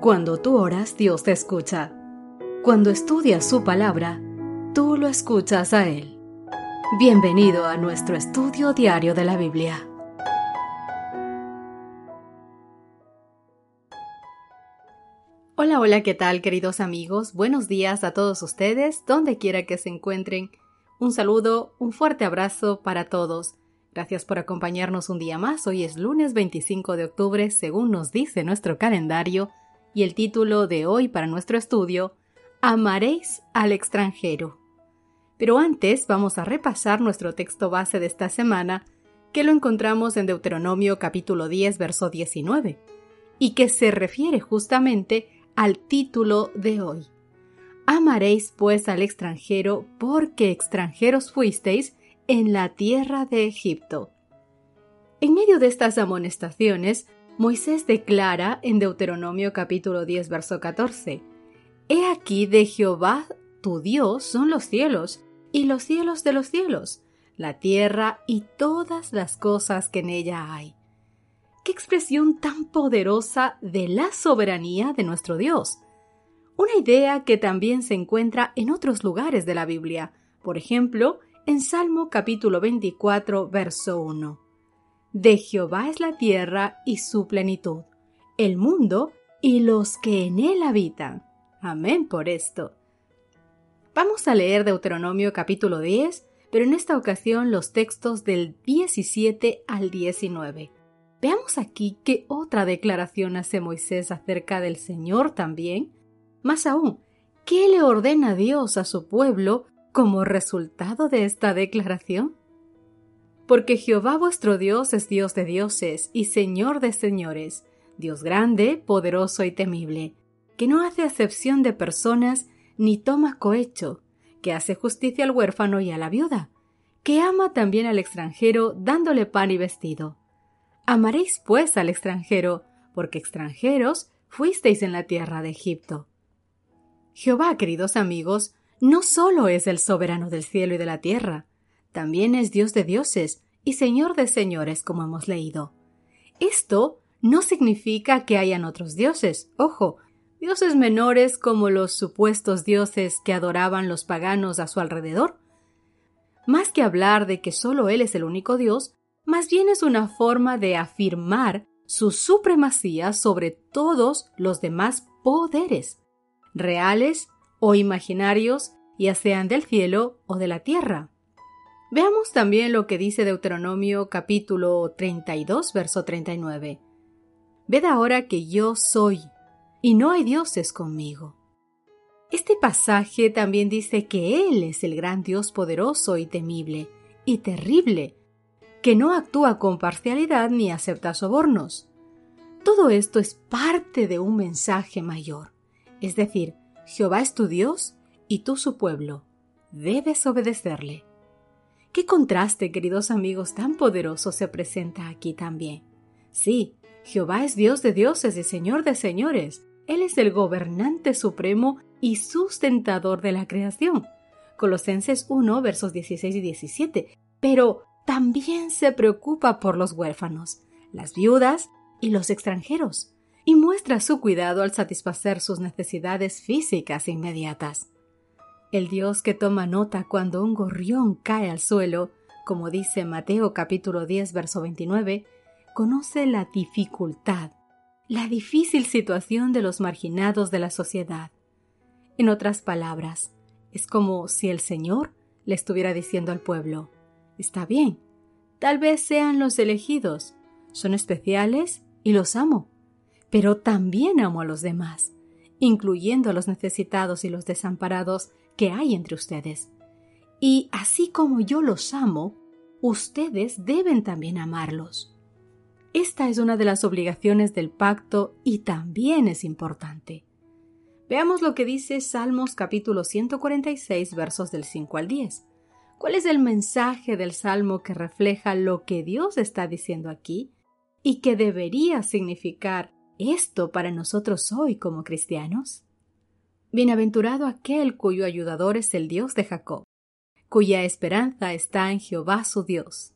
Cuando tú oras, Dios te escucha. Cuando estudias su palabra, tú lo escuchas a Él. Bienvenido a nuestro estudio diario de la Biblia. Hola, hola, ¿qué tal queridos amigos? Buenos días a todos ustedes, donde quiera que se encuentren. Un saludo, un fuerte abrazo para todos. Gracias por acompañarnos un día más. Hoy es lunes 25 de octubre, según nos dice nuestro calendario, y el título de hoy para nuestro estudio, Amaréis al extranjero. Pero antes vamos a repasar nuestro texto base de esta semana, que lo encontramos en Deuteronomio capítulo 10, verso 19, y que se refiere justamente al título de hoy. Amaréis pues al extranjero porque extranjeros fuisteis en la tierra de Egipto. En medio de estas amonestaciones, Moisés declara en Deuteronomio capítulo 10, verso 14, He aquí de Jehová tu Dios son los cielos, y los cielos de los cielos, la tierra y todas las cosas que en ella hay. Qué expresión tan poderosa de la soberanía de nuestro Dios. Una idea que también se encuentra en otros lugares de la Biblia, por ejemplo, en Salmo capítulo 24, verso 1. De Jehová es la tierra y su plenitud, el mundo y los que en él habitan. Amén por esto. Vamos a leer Deuteronomio capítulo 10, pero en esta ocasión los textos del 17 al 19. Veamos aquí qué otra declaración hace Moisés acerca del Señor también. Más aún, ¿qué le ordena Dios a su pueblo como resultado de esta declaración? Porque Jehová vuestro Dios es Dios de dioses y Señor de señores, Dios grande, poderoso y temible, que no hace acepción de personas ni toma cohecho, que hace justicia al huérfano y a la viuda, que ama también al extranjero dándole pan y vestido. Amaréis pues al extranjero, porque extranjeros fuisteis en la tierra de Egipto. Jehová, queridos amigos, no solo es el soberano del cielo y de la tierra, también es Dios de dioses y Señor de señores, como hemos leído. Esto no significa que hayan otros dioses, ojo, dioses menores como los supuestos dioses que adoraban los paganos a su alrededor. Más que hablar de que solo Él es el único Dios, más bien es una forma de afirmar su supremacía sobre todos los demás poderes, reales o imaginarios, ya sean del cielo o de la tierra. Veamos también lo que dice Deuteronomio capítulo 32, verso 39. Ved ahora que yo soy, y no hay dioses conmigo. Este pasaje también dice que Él es el gran Dios poderoso y temible, y terrible, que no actúa con parcialidad ni acepta sobornos. Todo esto es parte de un mensaje mayor, es decir, Jehová es tu Dios y tú su pueblo. Debes obedecerle. Qué contraste, queridos amigos, tan poderoso se presenta aquí también. Sí, Jehová es Dios de dioses y Señor de señores. Él es el gobernante supremo y sustentador de la creación. Colosenses 1, versos 16 y 17. Pero también se preocupa por los huérfanos, las viudas y los extranjeros, y muestra su cuidado al satisfacer sus necesidades físicas inmediatas el Dios que toma nota cuando un gorrión cae al suelo, como dice Mateo capítulo 10 verso 29, conoce la dificultad, la difícil situación de los marginados de la sociedad. En otras palabras, es como si el Señor le estuviera diciendo al pueblo, está bien, tal vez sean los elegidos, son especiales y los amo, pero también amo a los demás, incluyendo a los necesitados y los desamparados que hay entre ustedes. Y así como yo los amo, ustedes deben también amarlos. Esta es una de las obligaciones del pacto y también es importante. Veamos lo que dice Salmos capítulo 146 versos del 5 al 10. ¿Cuál es el mensaje del Salmo que refleja lo que Dios está diciendo aquí y que debería significar esto para nosotros hoy como cristianos? Bienaventurado aquel cuyo ayudador es el Dios de Jacob, cuya esperanza está en Jehová su Dios,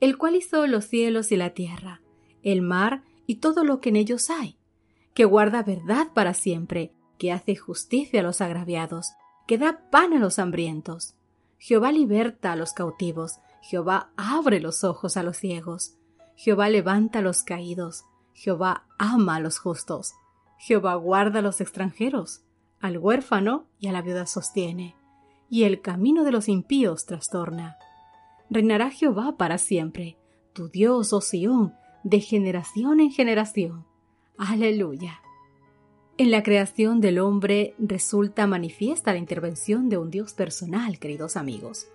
el cual hizo los cielos y la tierra, el mar y todo lo que en ellos hay, que guarda verdad para siempre, que hace justicia a los agraviados, que da pan a los hambrientos. Jehová liberta a los cautivos, Jehová abre los ojos a los ciegos, Jehová levanta a los caídos, Jehová ama a los justos, Jehová guarda a los extranjeros, al huérfano y a la viuda sostiene, y el camino de los impíos trastorna. Reinará Jehová para siempre, tu Dios, oh Sión, de generación en generación. Aleluya. En la creación del hombre resulta manifiesta la intervención de un Dios personal, queridos amigos.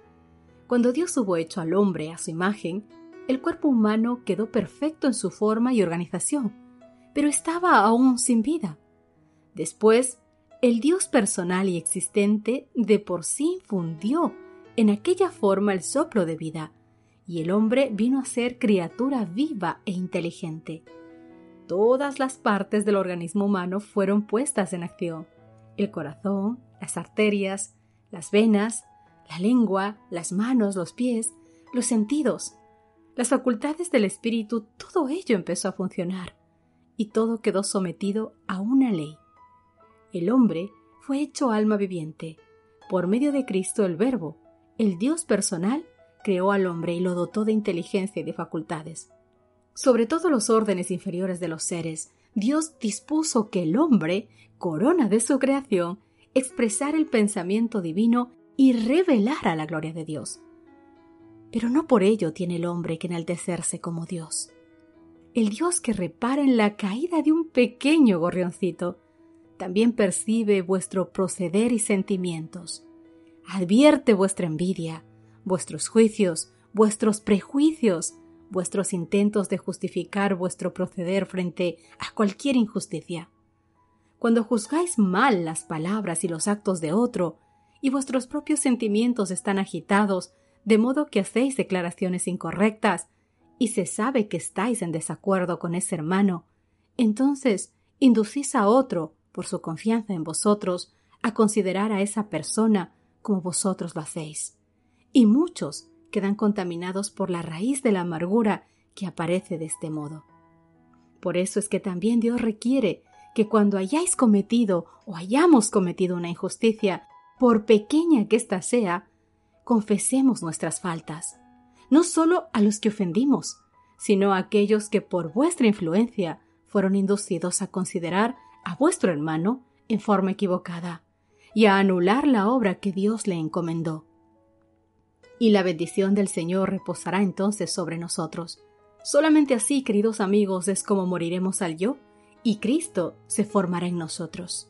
Cuando Dios hubo hecho al hombre a su imagen, el cuerpo humano quedó perfecto en su forma y organización, pero estaba aún sin vida. Después, el Dios personal y existente de por sí infundió en aquella forma el soplo de vida, y el hombre vino a ser criatura viva e inteligente todas las partes del organismo humano fueron puestas en acción. El corazón, las arterias, las venas, la lengua, las manos, los pies, los sentidos, las facultades del espíritu, todo ello empezó a funcionar y todo quedó sometido a una ley. El hombre fue hecho alma viviente. Por medio de Cristo el Verbo, el Dios personal, creó al hombre y lo dotó de inteligencia y de facultades. Sobre todos los órdenes inferiores de los seres, Dios dispuso que el hombre, corona de su creación, expresara el pensamiento divino y revelara la gloria de Dios. Pero no por ello tiene el hombre que enaltecerse como Dios. El Dios que repara en la caída de un pequeño gorrioncito, también percibe vuestro proceder y sentimientos. Advierte vuestra envidia, vuestros juicios, vuestros prejuicios, vuestros intentos de justificar vuestro proceder frente a cualquier injusticia. Cuando juzgáis mal las palabras y los actos de otro, y vuestros propios sentimientos están agitados, de modo que hacéis declaraciones incorrectas, y se sabe que estáis en desacuerdo con ese hermano, entonces inducís a otro, por su confianza en vosotros, a considerar a esa persona como vosotros lo hacéis. Y muchos, quedan contaminados por la raíz de la amargura que aparece de este modo. Por eso es que también Dios requiere que cuando hayáis cometido o hayamos cometido una injusticia, por pequeña que ésta sea, confesemos nuestras faltas, no solo a los que ofendimos, sino a aquellos que por vuestra influencia fueron inducidos a considerar a vuestro hermano en forma equivocada y a anular la obra que Dios le encomendó y la bendición del Señor reposará entonces sobre nosotros. Solamente así, queridos amigos, es como moriremos al yo y Cristo se formará en nosotros.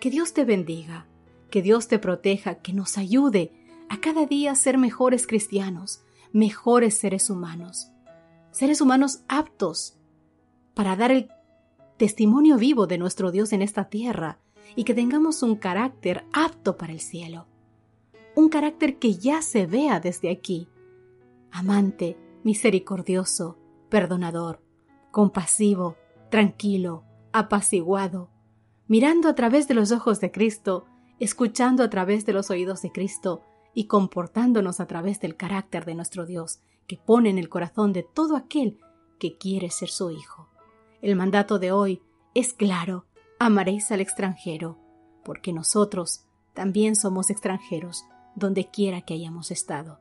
Que Dios te bendiga, que Dios te proteja, que nos ayude a cada día ser mejores cristianos, mejores seres humanos, seres humanos aptos para dar el testimonio vivo de nuestro Dios en esta tierra y que tengamos un carácter apto para el cielo un carácter que ya se vea desde aquí. Amante, misericordioso, perdonador, compasivo, tranquilo, apaciguado, mirando a través de los ojos de Cristo, escuchando a través de los oídos de Cristo y comportándonos a través del carácter de nuestro Dios, que pone en el corazón de todo aquel que quiere ser su hijo. El mandato de hoy es claro, amaréis al extranjero, porque nosotros también somos extranjeros donde quiera que hayamos estado.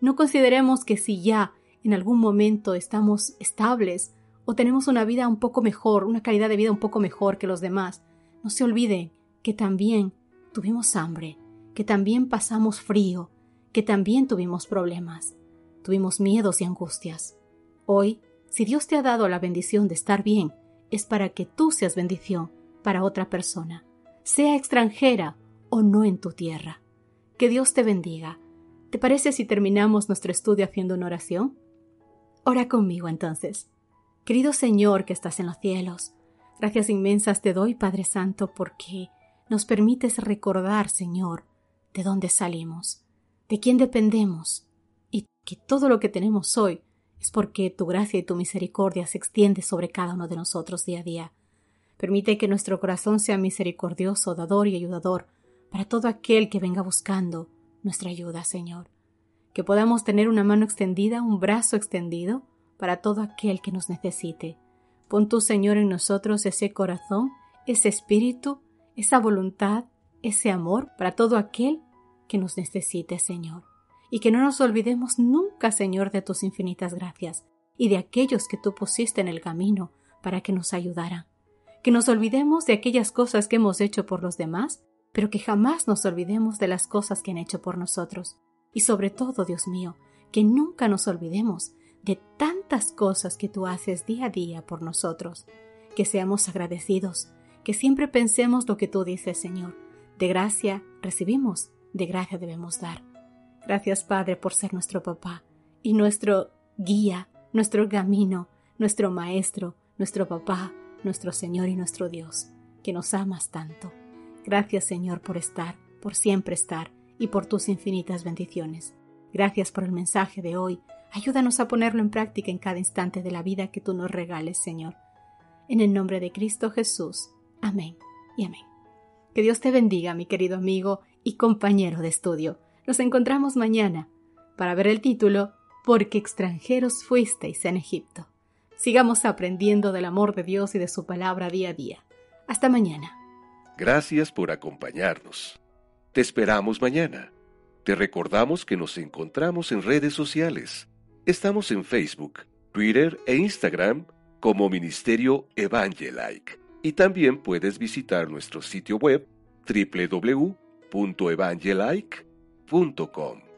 No consideremos que si ya en algún momento estamos estables o tenemos una vida un poco mejor, una calidad de vida un poco mejor que los demás, no se olviden que también tuvimos hambre, que también pasamos frío, que también tuvimos problemas, tuvimos miedos y angustias. Hoy, si Dios te ha dado la bendición de estar bien, es para que tú seas bendición para otra persona, sea extranjera o no en tu tierra. Que Dios te bendiga. ¿Te parece si terminamos nuestro estudio haciendo una oración? Ora conmigo entonces. Querido Señor que estás en los cielos, gracias inmensas te doy, Padre Santo, porque nos permites recordar, Señor, de dónde salimos, de quién dependemos, y que todo lo que tenemos hoy es porque tu gracia y tu misericordia se extiende sobre cada uno de nosotros día a día. Permite que nuestro corazón sea misericordioso, dador y ayudador, para todo aquel que venga buscando nuestra ayuda, Señor. Que podamos tener una mano extendida, un brazo extendido para todo aquel que nos necesite, Pon tú, Señor, en nosotros ese corazón, ese espíritu, esa voluntad, ese amor para todo aquel que nos necesite, Señor. Y que no nos olvidemos nunca, Señor, de tus infinitas gracias y de aquellos que tú pusiste en el camino para que nos ayudaran. Que nos olvidemos de aquellas cosas que hemos hecho por los demás, pero que jamás nos olvidemos de las cosas que han hecho por nosotros. Y sobre todo, Dios mío, que nunca nos olvidemos de tantas cosas que tú haces día a día por nosotros. Que seamos agradecidos, que siempre pensemos lo que tú dices, Señor. De gracia recibimos, de gracia debemos dar. Gracias, Padre, por ser nuestro papá y nuestro guía, nuestro camino, nuestro maestro, nuestro papá, nuestro Señor y nuestro Dios, que nos amas tanto. Gracias, Señor, por estar, por siempre estar y por tus infinitas bendiciones. Gracias por el mensaje de hoy. Ayúdanos a ponerlo en práctica en cada instante de la vida que tú nos regales, Señor. En el nombre de Cristo Jesús. Amén y amén. Que Dios te bendiga, mi querido amigo y compañero de estudio. Nos encontramos mañana para ver el título Porque extranjeros fuisteis en Egipto. Sigamos aprendiendo del amor de Dios y de su palabra día a día. Hasta mañana. Gracias por acompañarnos. Te esperamos mañana. Te recordamos que nos encontramos en redes sociales. Estamos en Facebook, Twitter e Instagram como Ministerio Evangelike. Y también puedes visitar nuestro sitio web www.evangelike.com www.radiomaría.com